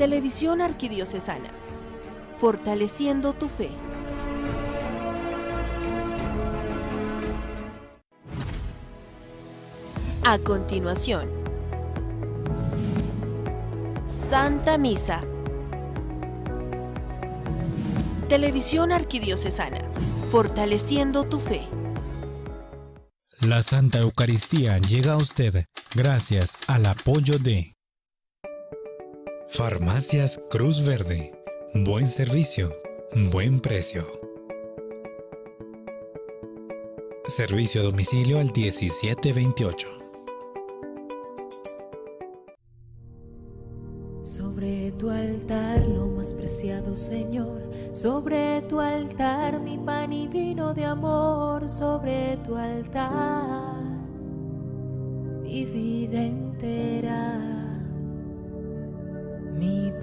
Televisión Arquidiocesana, fortaleciendo tu fe. A continuación, Santa Misa. Televisión Arquidiocesana, fortaleciendo tu fe. La Santa Eucaristía llega a usted gracias al apoyo de Farmacias Cruz Verde. Buen servicio, buen precio. Servicio a domicilio al 1728. Sobre tu altar, lo más preciado Señor, sobre tu altar, mi pan y vino de amor, sobre tu altar, mi vida entera.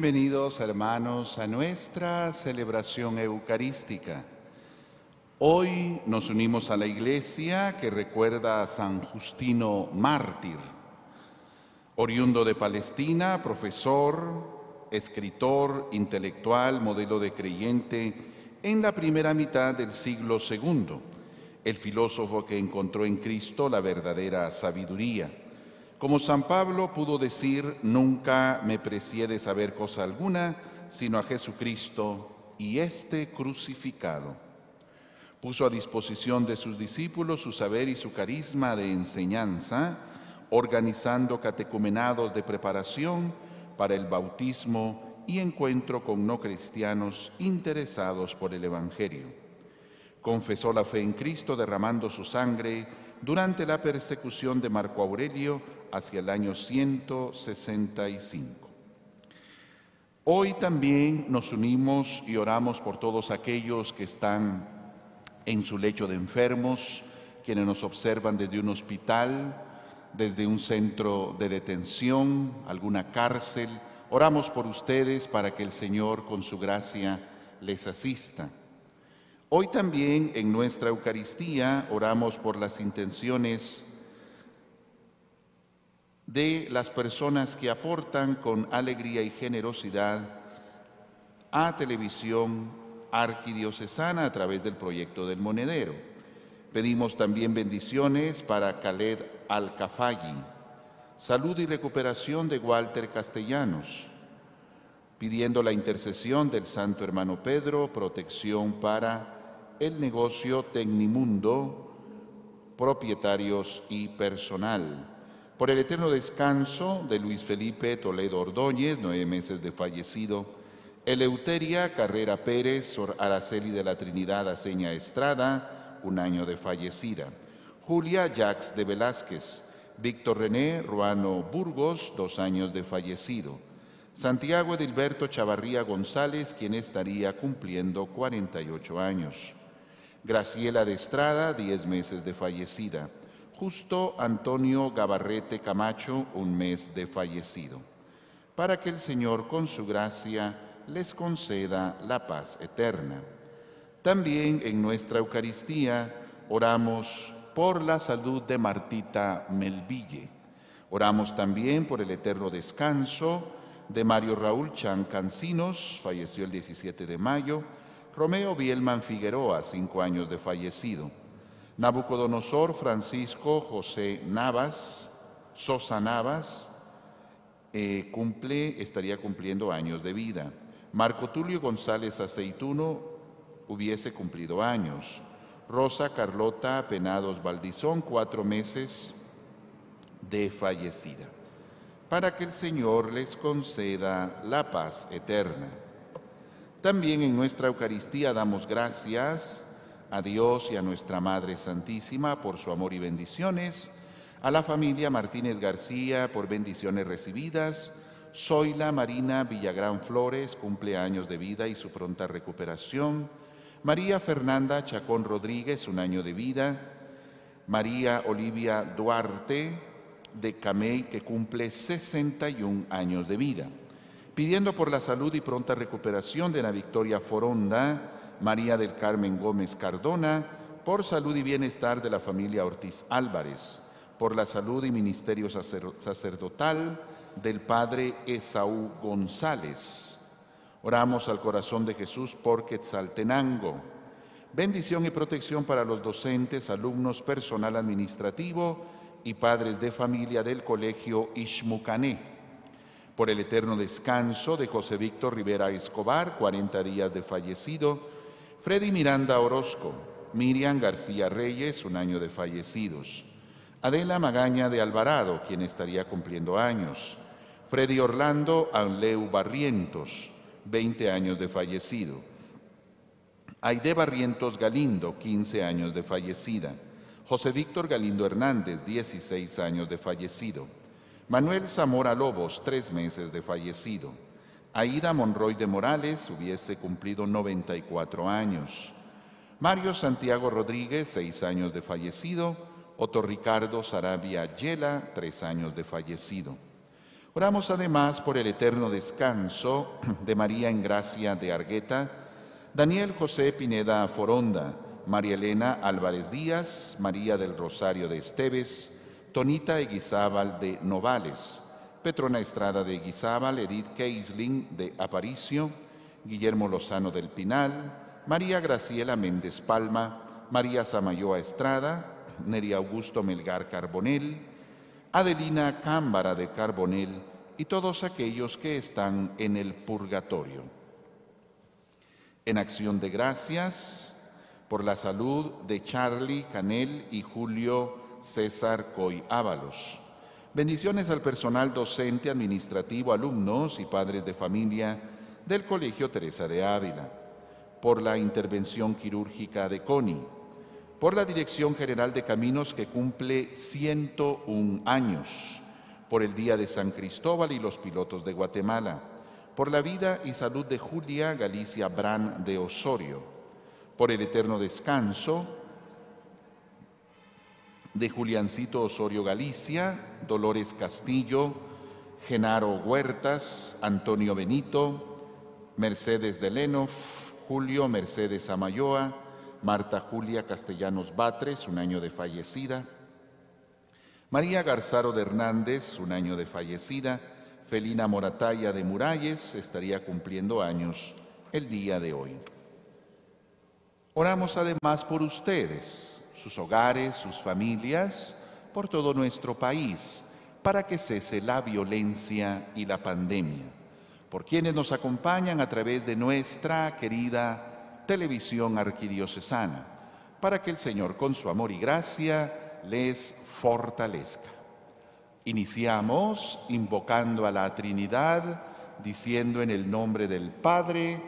Bienvenidos hermanos a nuestra celebración eucarística. Hoy nos unimos a la iglesia que recuerda a San Justino Mártir, oriundo de Palestina, profesor, escritor, intelectual, modelo de creyente en la primera mitad del siglo II, el filósofo que encontró en Cristo la verdadera sabiduría. Como San Pablo pudo decir, nunca me precié de saber cosa alguna, sino a Jesucristo y este crucificado. Puso a disposición de sus discípulos su saber y su carisma de enseñanza, organizando catecumenados de preparación para el bautismo y encuentro con no cristianos interesados por el Evangelio. Confesó la fe en Cristo derramando su sangre durante la persecución de Marco Aurelio hacia el año 165. Hoy también nos unimos y oramos por todos aquellos que están en su lecho de enfermos, quienes nos observan desde un hospital, desde un centro de detención, alguna cárcel. Oramos por ustedes para que el Señor con su gracia les asista. Hoy también en nuestra Eucaristía oramos por las intenciones de las personas que aportan con alegría y generosidad a televisión arquidiocesana a través del proyecto del monedero. Pedimos también bendiciones para Khaled Alcafagui, salud y recuperación de Walter Castellanos, pidiendo la intercesión del Santo Hermano Pedro, protección para el negocio Tecnimundo, propietarios y personal. Por el eterno descanso de Luis Felipe Toledo Ordóñez, nueve meses de fallecido, Eleuteria Carrera Pérez, Sor Araceli de la Trinidad Aceña Estrada, un año de fallecida. Julia Jacques de Velázquez, Víctor René Ruano Burgos, dos años de fallecido. Santiago Edilberto Chavarría González, quien estaría cumpliendo 48 años. Graciela de Estrada, diez meses de fallecida. Justo Antonio Gabarrete Camacho, un mes de fallecido. Para que el Señor con su gracia les conceda la paz eterna. También en nuestra Eucaristía oramos por la salud de Martita Melville. Oramos también por el eterno descanso de Mario Raúl Chan Cancinos, falleció el 17 de mayo, Romeo Bielman Figueroa, cinco años de fallecido, Nabucodonosor Francisco José Navas, Sosa Navas, eh, cumple, estaría cumpliendo años de vida. Marco Tulio González Aceituno hubiese cumplido años. Rosa Carlota Penados Valdizón, cuatro meses de fallecida, para que el Señor les conceda la paz eterna. También en nuestra Eucaristía damos gracias a Dios y a nuestra Madre Santísima por su amor y bendiciones, a la familia Martínez García por bendiciones recibidas, Zoila Marina Villagrán Flores, cumpleaños de vida y su pronta recuperación, María Fernanda Chacón Rodríguez, un año de vida. María Olivia Duarte de Camey, que cumple 61 años de vida. Pidiendo por la salud y pronta recuperación de la Victoria Foronda, María del Carmen Gómez Cardona, por salud y bienestar de la familia Ortiz Álvarez, por la salud y ministerio sacerdotal del padre Esaú González Oramos al corazón de Jesús por Quetzaltenango. Bendición y protección para los docentes, alumnos, personal administrativo y padres de familia del colegio Ishmucané. Por el eterno descanso de José Víctor Rivera Escobar, 40 días de fallecido. Freddy Miranda Orozco, Miriam García Reyes, un año de fallecidos. Adela Magaña de Alvarado, quien estaría cumpliendo años. Freddy Orlando Anleu Barrientos, 20 años de fallecido. Aide Barrientos Galindo, 15 años de fallecida. José Víctor Galindo Hernández, 16 años de fallecido. Manuel Zamora Lobos, 3 meses de fallecido. Aida Monroy de Morales hubiese cumplido 94 años. Mario Santiago Rodríguez, 6 años de fallecido. Otto Ricardo Sarabia Yela, 3 años de fallecido. Oramos además por el eterno descanso de María en Gracia de Argueta, Daniel José Pineda Foronda, María Elena Álvarez Díaz, María del Rosario de Esteves, Tonita Eguizábal de Novales, Petrona Estrada de Eguizábal, Edith Keisling de Aparicio, Guillermo Lozano del Pinal, María Graciela Méndez Palma, María Samayoa Estrada, Neri Augusto Melgar Carbonel, Adelina Cámbara de Carbonel y todos aquellos que están en el purgatorio. En acción de gracias por la salud de Charlie Canel y Julio César Coy Ábalos. Bendiciones al personal docente, administrativo, alumnos y padres de familia del Colegio Teresa de Ávila. Por la intervención quirúrgica de CONI por la Dirección General de Caminos que cumple 101 años, por el Día de San Cristóbal y los pilotos de Guatemala, por la vida y salud de Julia Galicia Brán de Osorio, por el eterno descanso de Juliancito Osorio Galicia, Dolores Castillo, Genaro Huertas, Antonio Benito, Mercedes de Lenof, Julio Mercedes Amayoa, Marta Julia Castellanos Batres, un año de fallecida, María Garzaro de Hernández, un año de fallecida, Felina Morataya de Muralles, estaría cumpliendo años el día de hoy. Oramos además por ustedes, sus hogares, sus familias, por todo nuestro país, para que cese la violencia y la pandemia, por quienes nos acompañan a través de nuestra querida televisión arquidiocesana, para que el Señor con su amor y gracia les fortalezca. Iniciamos invocando a la Trinidad, diciendo en el nombre del Padre,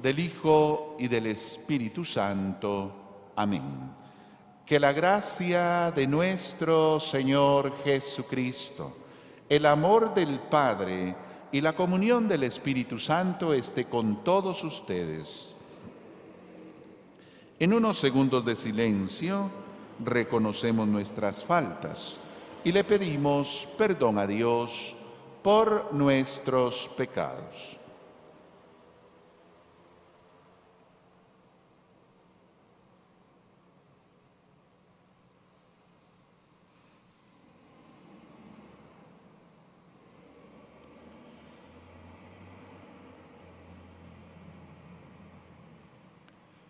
del Hijo y del Espíritu Santo. Amén. Que la gracia de nuestro Señor Jesucristo, el amor del Padre y la comunión del Espíritu Santo esté con todos ustedes en unos segundos de silencio reconocemos nuestras faltas y le pedimos perdón a Dios por nuestros pecados.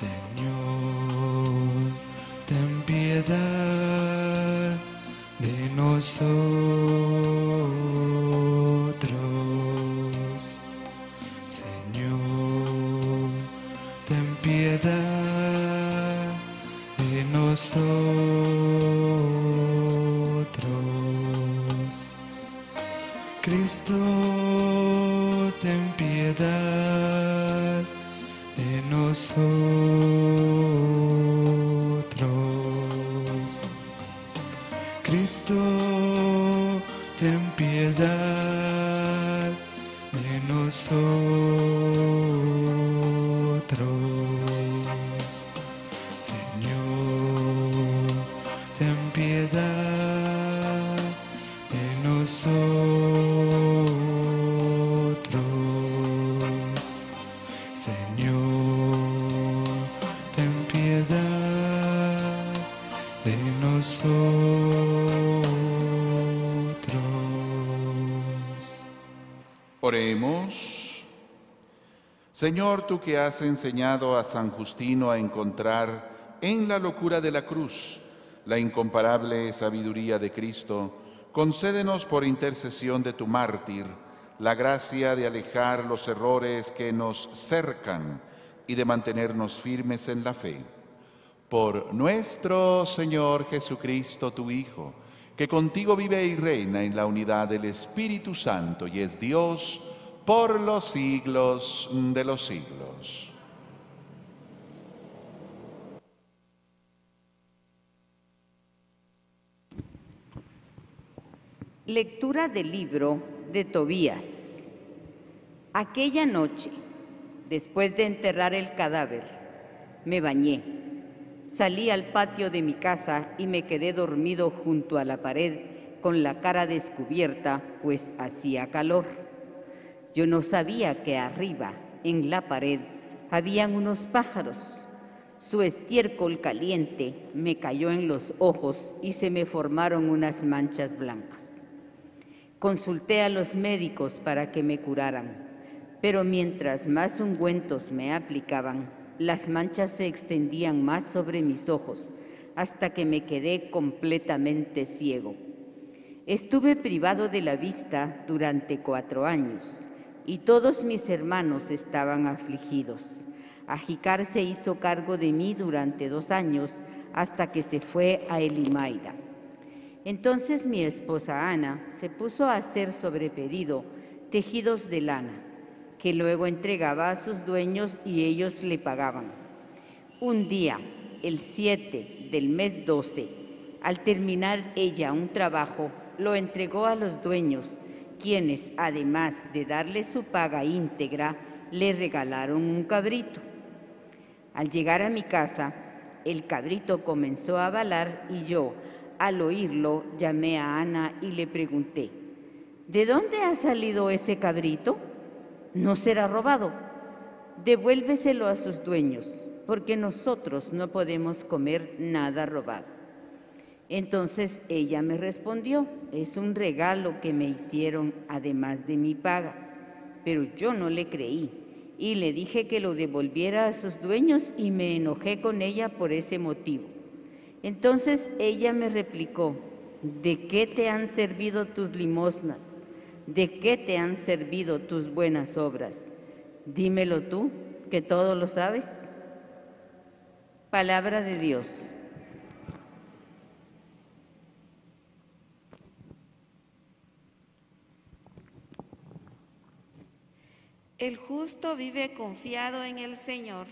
Señor, ten piedad de nosotros. Señor, ten piedad de nosotros. Cristo, ten piedad nosotros. Cristo, ten piedad de nosotros. Señor, tú que has enseñado a San Justino a encontrar en la locura de la cruz la incomparable sabiduría de Cristo, concédenos por intercesión de tu mártir la gracia de alejar los errores que nos cercan y de mantenernos firmes en la fe. Por nuestro Señor Jesucristo, tu Hijo, que contigo vive y reina en la unidad del Espíritu Santo y es Dios por los siglos de los siglos. Lectura del libro de Tobías. Aquella noche, después de enterrar el cadáver, me bañé. Salí al patio de mi casa y me quedé dormido junto a la pared con la cara descubierta, pues hacía calor. Yo no sabía que arriba, en la pared, habían unos pájaros. Su estiércol caliente me cayó en los ojos y se me formaron unas manchas blancas. Consulté a los médicos para que me curaran, pero mientras más ungüentos me aplicaban, las manchas se extendían más sobre mis ojos hasta que me quedé completamente ciego. Estuve privado de la vista durante cuatro años y todos mis hermanos estaban afligidos. Ajicar se hizo cargo de mí durante dos años hasta que se fue a Elimaida. Entonces mi esposa Ana se puso a hacer sobre pedido tejidos de lana, que luego entregaba a sus dueños y ellos le pagaban. Un día, el 7 del mes 12, al terminar ella un trabajo, lo entregó a los dueños, quienes, además de darle su paga íntegra, le regalaron un cabrito. Al llegar a mi casa, el cabrito comenzó a balar y yo, al oírlo, llamé a Ana y le pregunté, ¿de dónde ha salido ese cabrito? ¿No será robado? Devuélveselo a sus dueños, porque nosotros no podemos comer nada robado. Entonces ella me respondió, es un regalo que me hicieron además de mi paga, pero yo no le creí y le dije que lo devolviera a sus dueños y me enojé con ella por ese motivo. Entonces ella me replicó, ¿de qué te han servido tus limosnas? ¿de qué te han servido tus buenas obras? Dímelo tú, que todo lo sabes. Palabra de Dios. El justo vive confiado en el Señor.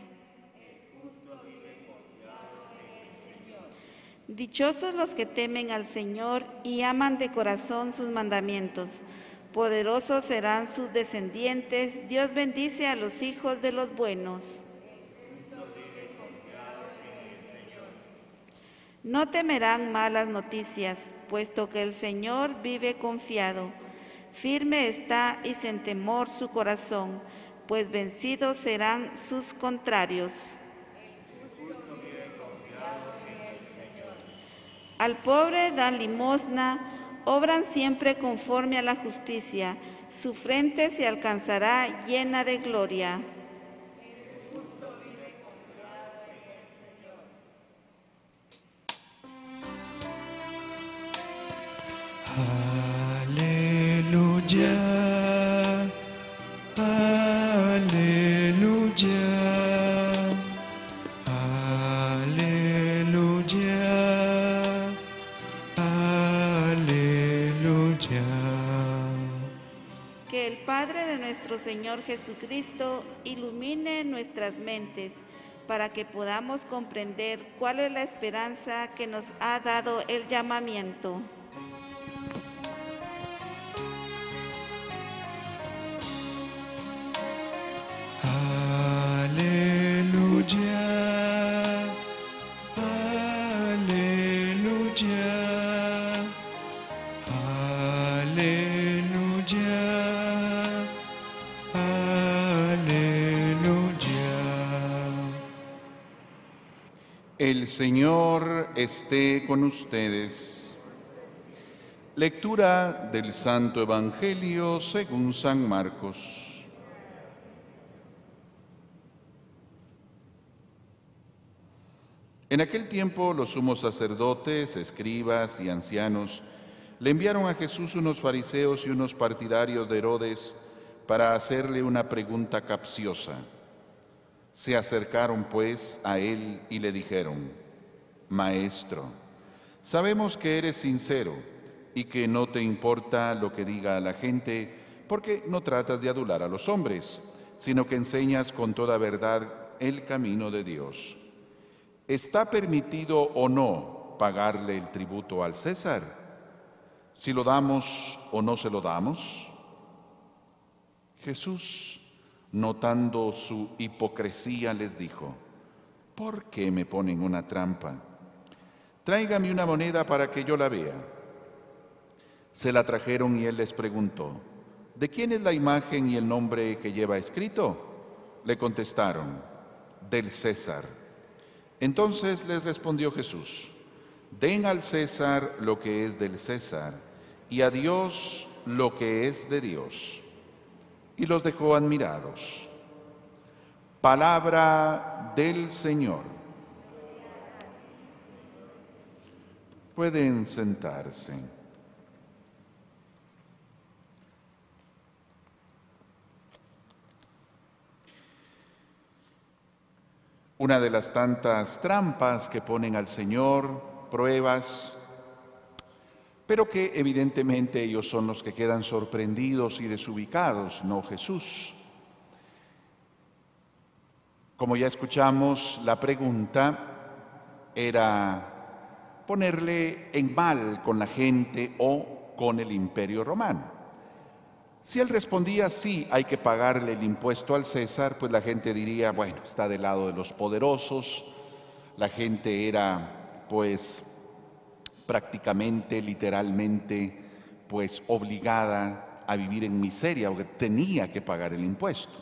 Dichosos los que temen al Señor y aman de corazón sus mandamientos. Poderosos serán sus descendientes. Dios bendice a los hijos de los buenos. No temerán malas noticias, puesto que el Señor vive confiado. Firme está y sin temor su corazón, pues vencidos serán sus contrarios. Al pobre dan limosna, obran siempre conforme a la justicia, su frente se alcanzará llena de gloria. Aleluya, aleluya, aleluya, aleluya. Que el Padre de nuestro Señor Jesucristo ilumine nuestras mentes para que podamos comprender cuál es la esperanza que nos ha dado el llamamiento. Señor esté con ustedes. Lectura del Santo Evangelio según San Marcos. En aquel tiempo los sumos sacerdotes, escribas y ancianos le enviaron a Jesús unos fariseos y unos partidarios de Herodes para hacerle una pregunta capciosa. Se acercaron pues a él y le dijeron, Maestro, sabemos que eres sincero y que no te importa lo que diga la gente, porque no tratas de adular a los hombres, sino que enseñas con toda verdad el camino de Dios. ¿Está permitido o no pagarle el tributo al César? Si lo damos o no se lo damos. Jesús, notando su hipocresía, les dijo, ¿por qué me ponen una trampa? Tráigame una moneda para que yo la vea. Se la trajeron y él les preguntó, ¿de quién es la imagen y el nombre que lleva escrito? Le contestaron, del César. Entonces les respondió Jesús, den al César lo que es del César y a Dios lo que es de Dios. Y los dejó admirados. Palabra del Señor. Pueden sentarse. Una de las tantas trampas que ponen al Señor, pruebas, pero que evidentemente ellos son los que quedan sorprendidos y desubicados, no Jesús. Como ya escuchamos, la pregunta era ponerle en mal con la gente o con el imperio romano. Si él respondía sí, hay que pagarle el impuesto al César, pues la gente diría, bueno, está del lado de los poderosos, la gente era pues prácticamente, literalmente, pues obligada a vivir en miseria, porque tenía que pagar el impuesto.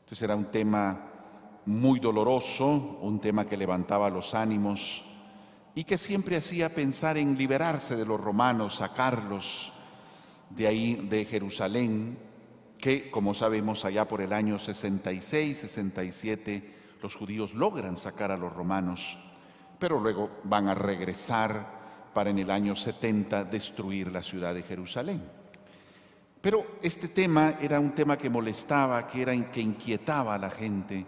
Entonces era un tema muy doloroso, un tema que levantaba los ánimos y que siempre hacía pensar en liberarse de los romanos, sacarlos de ahí de Jerusalén, que como sabemos allá por el año 66, 67, los judíos logran sacar a los romanos, pero luego van a regresar para en el año 70 destruir la ciudad de Jerusalén. Pero este tema era un tema que molestaba, que era que inquietaba a la gente.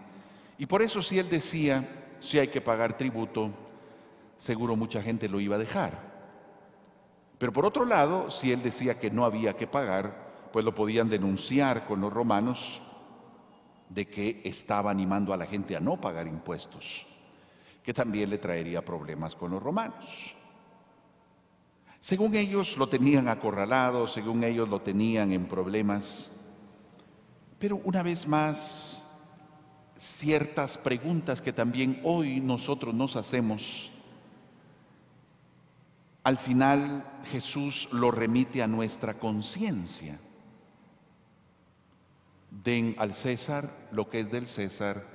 Y por eso si él decía, si hay que pagar tributo, seguro mucha gente lo iba a dejar. Pero por otro lado, si él decía que no había que pagar, pues lo podían denunciar con los romanos de que estaba animando a la gente a no pagar impuestos, que también le traería problemas con los romanos. Según ellos lo tenían acorralado, según ellos lo tenían en problemas. Pero una vez más, ciertas preguntas que también hoy nosotros nos hacemos, al final Jesús lo remite a nuestra conciencia. Den al César lo que es del César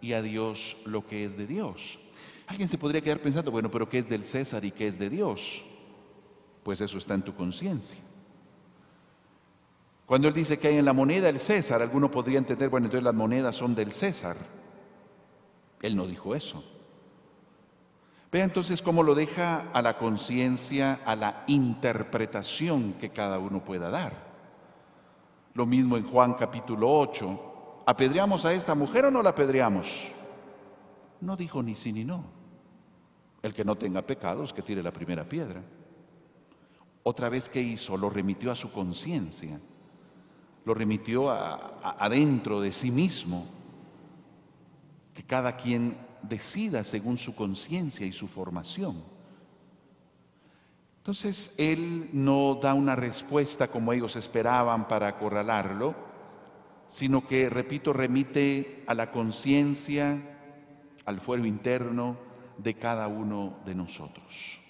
y a Dios lo que es de Dios. Alguien se podría quedar pensando, bueno, pero ¿qué es del César y qué es de Dios? pues eso está en tu conciencia. Cuando él dice que hay en la moneda el César, alguno podría entender, bueno, entonces las monedas son del César. Él no dijo eso. Vea entonces cómo lo deja a la conciencia, a la interpretación que cada uno pueda dar. Lo mismo en Juan capítulo 8. ¿Apedreamos a esta mujer o no la apedreamos? No dijo ni sí ni no. El que no tenga pecados, que tire la primera piedra. Otra vez, ¿qué hizo? Lo remitió a su conciencia, lo remitió adentro de sí mismo, que cada quien decida según su conciencia y su formación. Entonces, él no da una respuesta como ellos esperaban para acorralarlo, sino que, repito, remite a la conciencia, al fuero interno de cada uno de nosotros.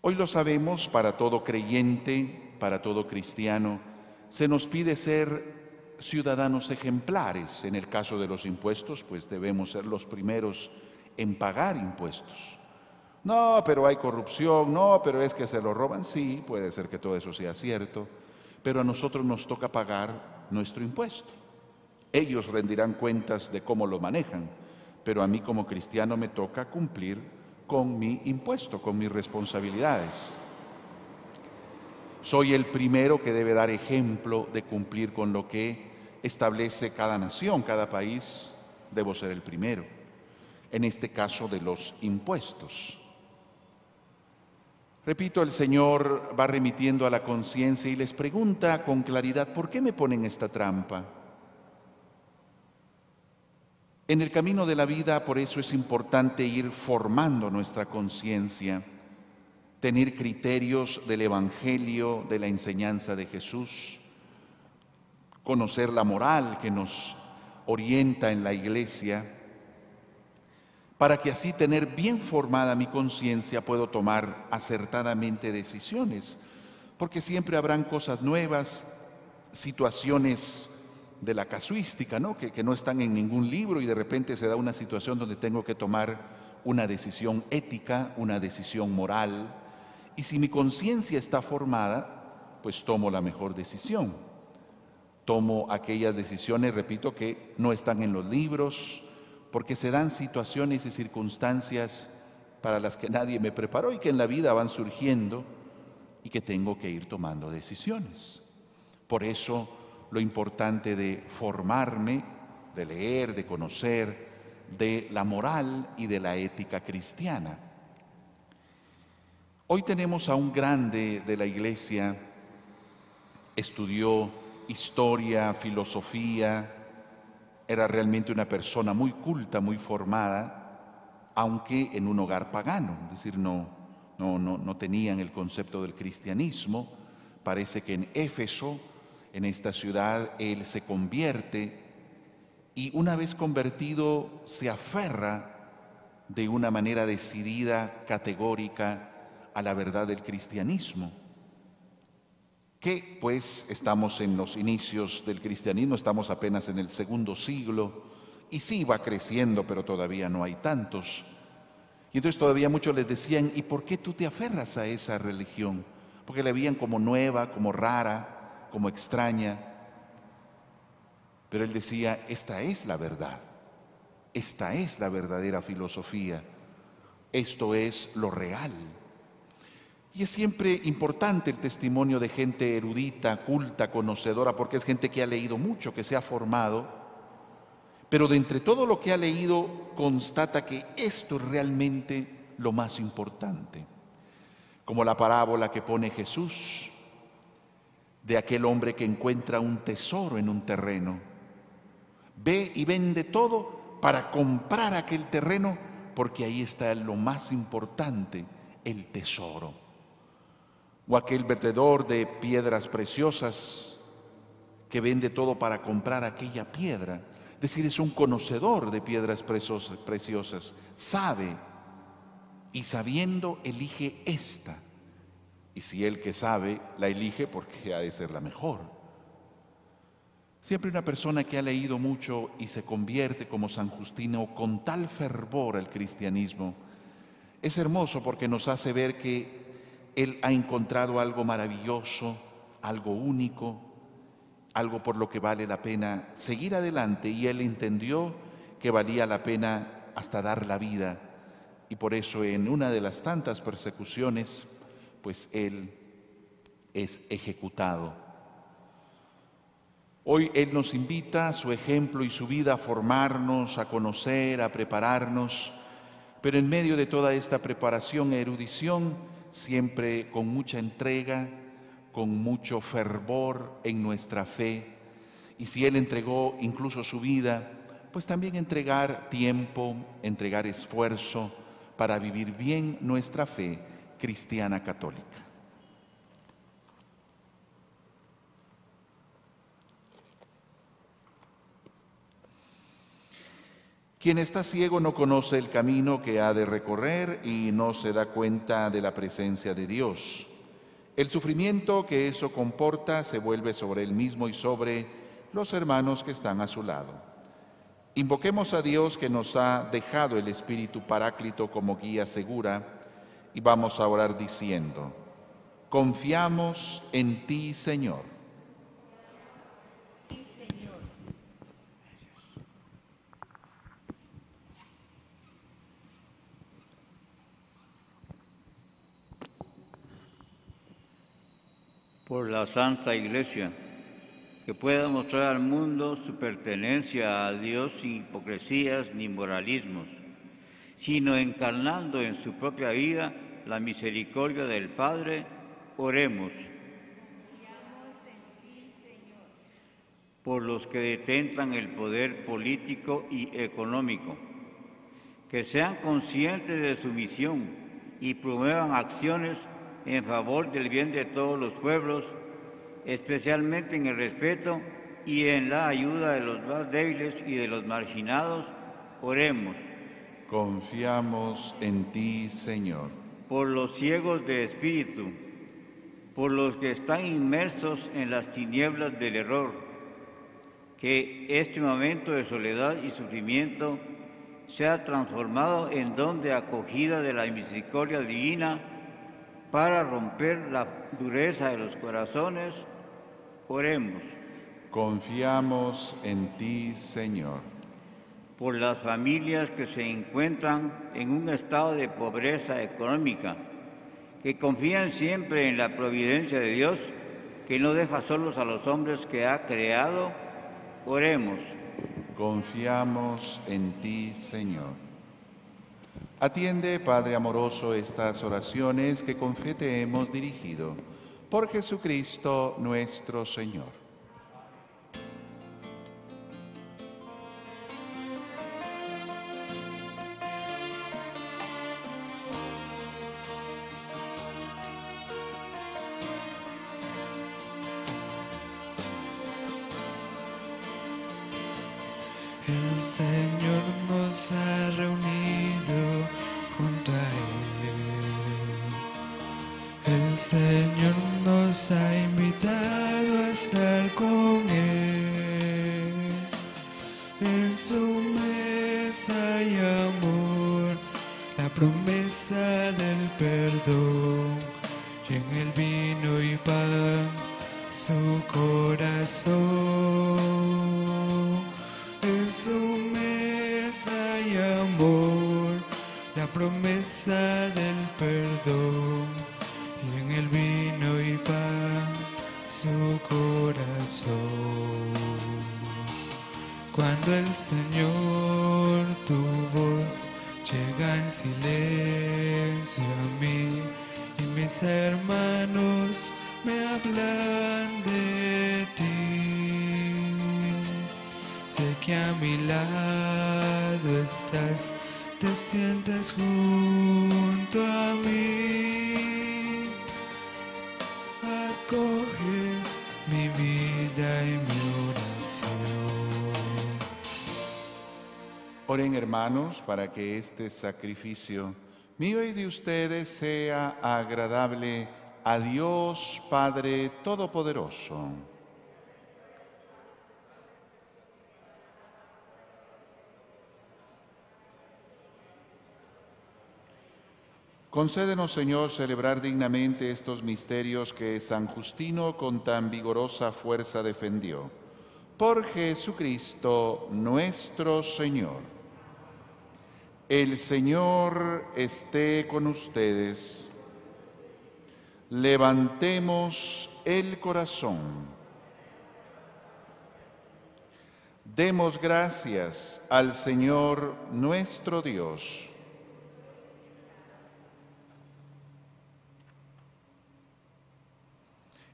Hoy lo sabemos, para todo creyente, para todo cristiano, se nos pide ser ciudadanos ejemplares. En el caso de los impuestos, pues debemos ser los primeros en pagar impuestos. No, pero hay corrupción, no, pero es que se lo roban. Sí, puede ser que todo eso sea cierto, pero a nosotros nos toca pagar nuestro impuesto. Ellos rendirán cuentas de cómo lo manejan, pero a mí como cristiano me toca cumplir con mi impuesto, con mis responsabilidades. Soy el primero que debe dar ejemplo de cumplir con lo que establece cada nación, cada país, debo ser el primero. En este caso de los impuestos. Repito, el Señor va remitiendo a la conciencia y les pregunta con claridad, ¿por qué me ponen esta trampa? En el camino de la vida, por eso es importante ir formando nuestra conciencia, tener criterios del Evangelio, de la enseñanza de Jesús, conocer la moral que nos orienta en la iglesia, para que así tener bien formada mi conciencia puedo tomar acertadamente decisiones, porque siempre habrán cosas nuevas, situaciones de la casuística, ¿no? Que, que no están en ningún libro y de repente se da una situación donde tengo que tomar una decisión ética, una decisión moral. Y si mi conciencia está formada, pues tomo la mejor decisión. Tomo aquellas decisiones, repito, que no están en los libros, porque se dan situaciones y circunstancias para las que nadie me preparó y que en la vida van surgiendo y que tengo que ir tomando decisiones. Por eso lo importante de formarme, de leer, de conocer, de la moral y de la ética cristiana. Hoy tenemos a un grande de la iglesia, estudió historia, filosofía, era realmente una persona muy culta, muy formada, aunque en un hogar pagano, es decir, no, no, no, no tenían el concepto del cristianismo. Parece que en Éfeso en esta ciudad, él se convierte y una vez convertido se aferra de una manera decidida, categórica, a la verdad del cristianismo. Que pues estamos en los inicios del cristianismo, estamos apenas en el segundo siglo, y sí va creciendo, pero todavía no hay tantos. Y entonces todavía muchos les decían, ¿y por qué tú te aferras a esa religión? Porque la veían como nueva, como rara, como extraña, pero él decía, esta es la verdad, esta es la verdadera filosofía, esto es lo real. Y es siempre importante el testimonio de gente erudita, culta, conocedora, porque es gente que ha leído mucho, que se ha formado, pero de entre todo lo que ha leído constata que esto es realmente lo más importante. Como la parábola que pone Jesús de aquel hombre que encuentra un tesoro en un terreno. Ve y vende todo para comprar aquel terreno porque ahí está lo más importante, el tesoro o aquel vertedor de piedras preciosas que vende todo para comprar aquella piedra. Es decir, es un conocedor de piedras preciosas, sabe y sabiendo elige esta. Y si el que sabe la elige porque ha de ser la mejor. Siempre una persona que ha leído mucho y se convierte como San Justino con tal fervor al cristianismo, es hermoso porque nos hace ver que él ha encontrado algo maravilloso, algo único, algo por lo que vale la pena seguir adelante y Él entendió que valía la pena hasta dar la vida. Y por eso en una de las tantas persecuciones, pues Él es ejecutado. Hoy Él nos invita, su ejemplo y su vida, a formarnos, a conocer, a prepararnos, pero en medio de toda esta preparación e erudición, siempre con mucha entrega, con mucho fervor en nuestra fe. Y si Él entregó incluso su vida, pues también entregar tiempo, entregar esfuerzo para vivir bien nuestra fe cristiana católica. Quien está ciego no conoce el camino que ha de recorrer y no se da cuenta de la presencia de Dios. El sufrimiento que eso comporta se vuelve sobre él mismo y sobre los hermanos que están a su lado. Invoquemos a Dios que nos ha dejado el Espíritu Paráclito como guía segura y vamos a orar diciendo, confiamos en ti, Señor. Por la Santa Iglesia, que pueda mostrar al mundo su pertenencia a Dios sin hipocresías ni moralismos, sino encarnando en su propia vida la misericordia del Padre, oremos. por los que detentan el poder político y económico, que sean conscientes de su misión y promuevan acciones en favor del bien de todos los pueblos, especialmente en el respeto y en la ayuda de los más débiles y de los marginados, oremos. Confiamos en ti, Señor. Por los ciegos de espíritu, por los que están inmersos en las tinieblas del error, que este momento de soledad y sufrimiento sea transformado en don de acogida de la misericordia divina para romper la dureza de los corazones, oremos. Confiamos en ti, Señor. Por las familias que se encuentran en un estado de pobreza económica, que confían siempre en la providencia de Dios, que no deja solos a los hombres que ha creado, oremos. Confiamos en ti, Señor. Atiende, Padre amoroso, estas oraciones que con fe te hemos dirigido. Por Jesucristo nuestro Señor. Señor tu voz llega en silencio a mí y mis hermanos me hablan de ti. Sé que a mi lado estás, te sientas junto a mí. Oren hermanos para que este sacrificio mío y de ustedes sea agradable a Dios Padre Todopoderoso. Concédenos, Señor, celebrar dignamente estos misterios que San Justino con tan vigorosa fuerza defendió. Por Jesucristo nuestro Señor. El Señor esté con ustedes. Levantemos el corazón. Demos gracias al Señor nuestro Dios.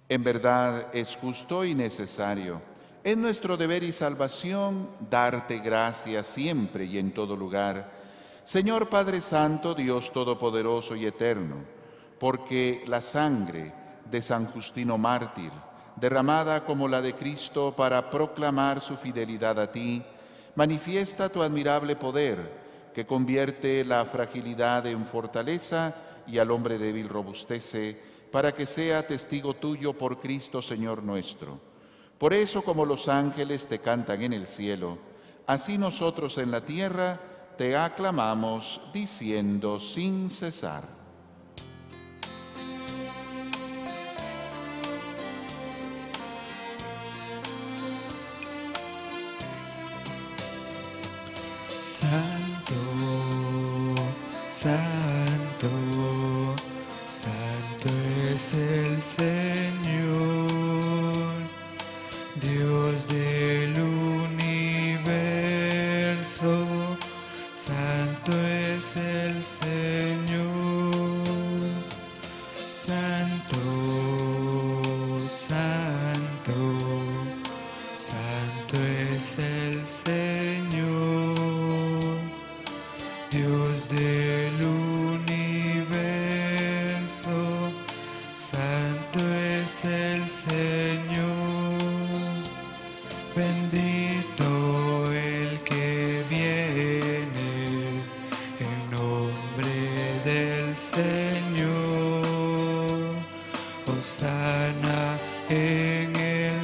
En verdad es justo y necesario. Es nuestro deber y salvación darte gracias siempre y en todo lugar. Señor Padre Santo, Dios Todopoderoso y Eterno, porque la sangre de San Justino Mártir, derramada como la de Cristo para proclamar su fidelidad a ti, manifiesta tu admirable poder que convierte la fragilidad en fortaleza y al hombre débil robustece para que sea testigo tuyo por Cristo Señor nuestro. Por eso como los ángeles te cantan en el cielo, así nosotros en la tierra te aclamamos diciendo sin cesar. Santo, Santo, Santo es el Señor,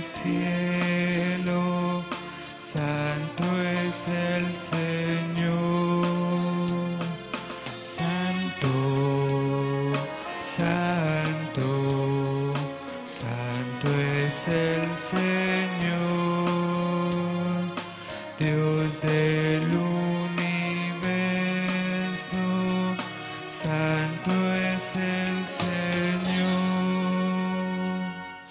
cielo, Santo es el Señor. Santo, Santo, Santo es el Señor,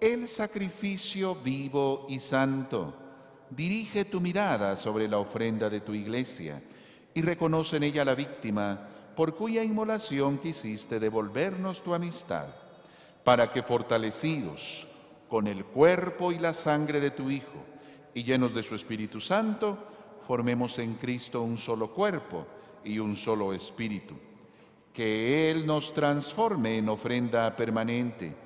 el sacrificio vivo y santo. Dirige tu mirada sobre la ofrenda de tu iglesia y reconoce en ella la víctima por cuya inmolación quisiste devolvernos tu amistad, para que fortalecidos con el cuerpo y la sangre de tu Hijo y llenos de su Espíritu Santo, formemos en Cristo un solo cuerpo y un solo espíritu. Que Él nos transforme en ofrenda permanente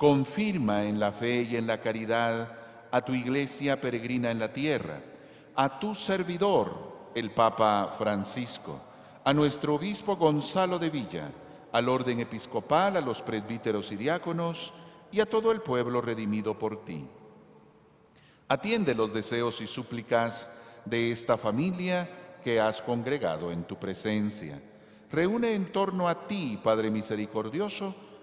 Confirma en la fe y en la caridad a tu iglesia peregrina en la tierra, a tu servidor, el Papa Francisco, a nuestro obispo Gonzalo de Villa, al orden episcopal, a los presbíteros y diáconos y a todo el pueblo redimido por ti. Atiende los deseos y súplicas de esta familia que has congregado en tu presencia. Reúne en torno a ti, Padre misericordioso,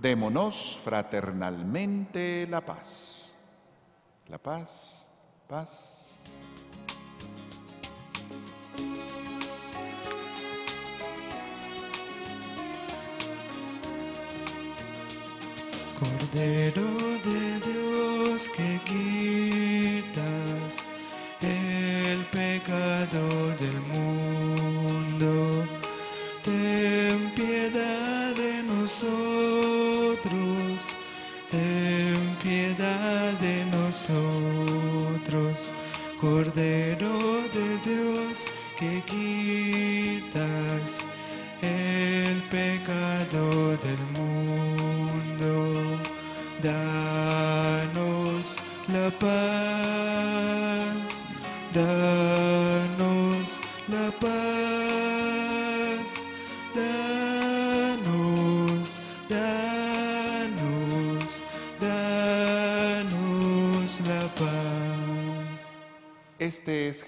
Démonos fraternalmente la paz. La paz, paz. Cordero de Dios que quitas el pecado del mundo,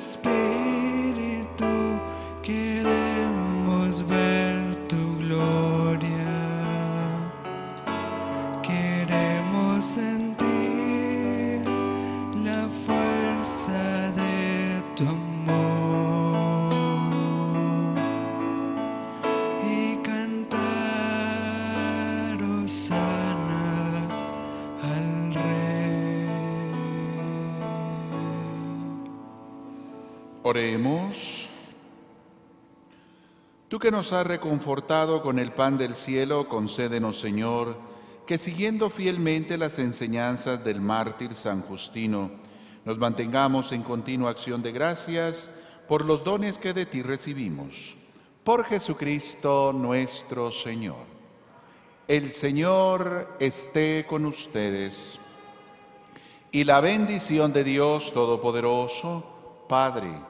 this Oremos. Tú que nos has reconfortado con el pan del cielo, concédenos, Señor, que siguiendo fielmente las enseñanzas del mártir San Justino, nos mantengamos en continua acción de gracias por los dones que de ti recibimos. Por Jesucristo nuestro Señor. El Señor esté con ustedes. Y la bendición de Dios Todopoderoso, Padre,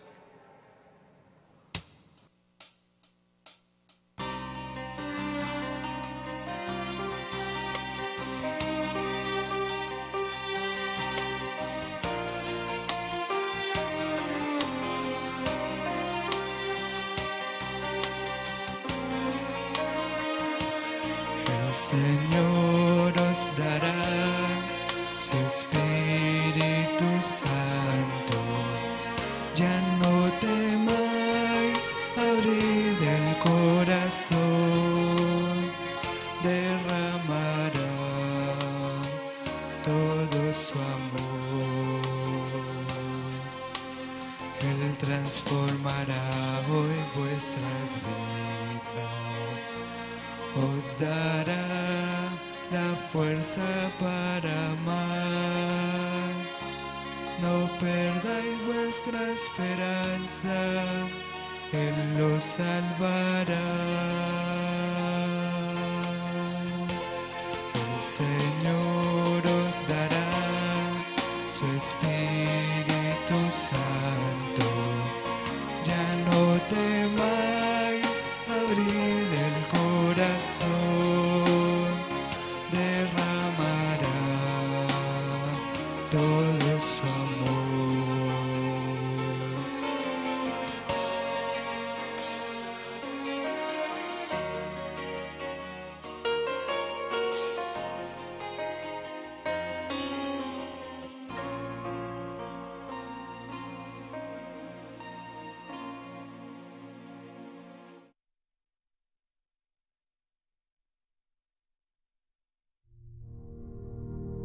Salvará. El Señor os dará su Espíritu